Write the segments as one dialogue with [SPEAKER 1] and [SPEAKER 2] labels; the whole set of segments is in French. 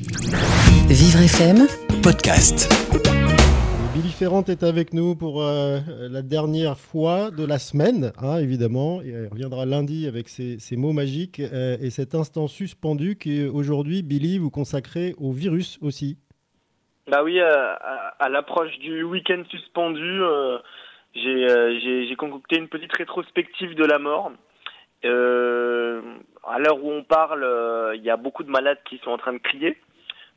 [SPEAKER 1] Vivre FM,
[SPEAKER 2] podcast.
[SPEAKER 3] Billy Ferrand est avec nous pour euh, la dernière fois de la semaine, hein, évidemment. Il reviendra lundi avec ses, ses mots magiques euh, et cet instant suspendu qui aujourd'hui, Billy, vous consacrez au virus aussi.
[SPEAKER 4] Bah oui, euh, à, à l'approche du week-end suspendu, euh, j'ai euh, j'ai- j'ai concocté une petite rétrospective de la mort. Euh, à l'heure où on parle, euh, il y a beaucoup de malades qui sont en train de crier.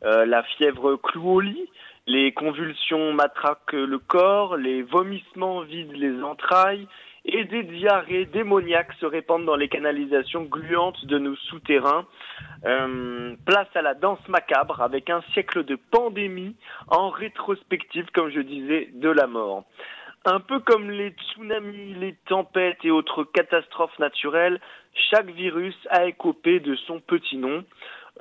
[SPEAKER 4] Euh, la fièvre cloue au lit, les convulsions matraquent le corps, les vomissements vident les entrailles et des diarrhées démoniaques se répandent dans les canalisations gluantes de nos souterrains. Euh, place à la danse macabre avec un siècle de pandémie en rétrospective, comme je disais, de la mort. Un peu comme les tsunamis, les tempêtes et autres catastrophes naturelles, chaque virus a écopé de son petit nom.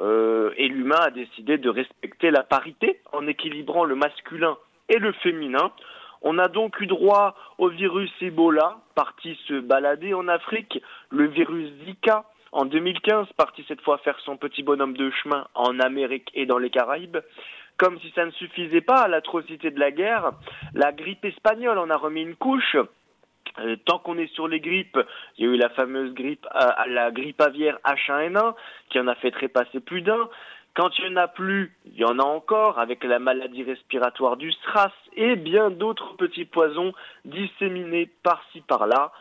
[SPEAKER 4] Euh, et l'humain a décidé de respecter la parité en équilibrant le masculin et le féminin. On a donc eu droit au virus Ebola, parti se balader en Afrique, le virus Zika en 2015, parti cette fois faire son petit bonhomme de chemin en Amérique et dans les Caraïbes. Comme si ça ne suffisait pas à l'atrocité de la guerre, la grippe espagnole en a remis une couche. Euh, tant qu'on est sur les grippes, il y a eu la fameuse grippe, euh, la grippe aviaire H1N1 qui en a fait trépasser plus d'un. Quand il n'y en a plus, il y en a encore avec la maladie respiratoire du SRAS et bien d'autres petits poisons disséminés par-ci par-là.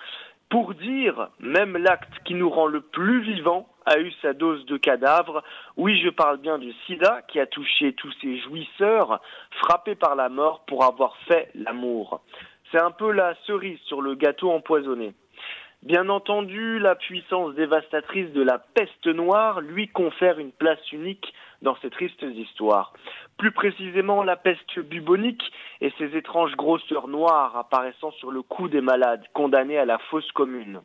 [SPEAKER 4] Pour dire, même l'acte qui nous rend le plus vivant a eu sa dose de cadavre. Oui, je parle bien du sida qui a touché tous ces jouisseurs frappés par la mort pour avoir fait l'amour. C'est un peu la cerise sur le gâteau empoisonné. Bien entendu, la puissance dévastatrice de la peste noire lui confère une place unique dans ces tristes histoires. Plus précisément, la peste bubonique et ses étranges grosseurs noires apparaissant sur le cou des malades condamnés à la fosse commune.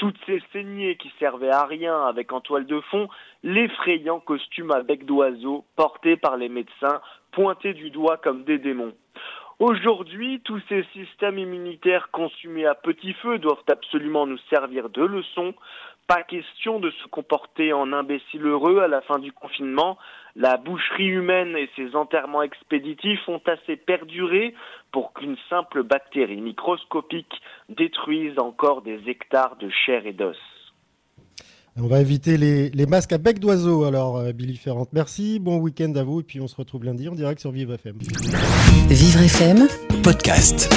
[SPEAKER 4] Toutes ces saignées qui servaient à rien avec en toile de fond l'effrayant costume à bec d'oiseau porté par les médecins pointés du doigt comme des démons. Aujourd'hui, tous ces systèmes immunitaires consumés à petit feu doivent absolument nous servir de leçon. Pas question de se comporter en imbécile heureux à la fin du confinement. La boucherie humaine et ses enterrements expéditifs ont assez perduré pour qu'une simple bactérie microscopique détruise encore des hectares de chair et d'os.
[SPEAKER 3] On va éviter les, les masques à bec d'oiseau alors, euh, Billy Ferrand. Merci, bon week-end à vous et puis on se retrouve lundi en direct sur Vivre FM.
[SPEAKER 1] Vivre FM,
[SPEAKER 2] Podcast.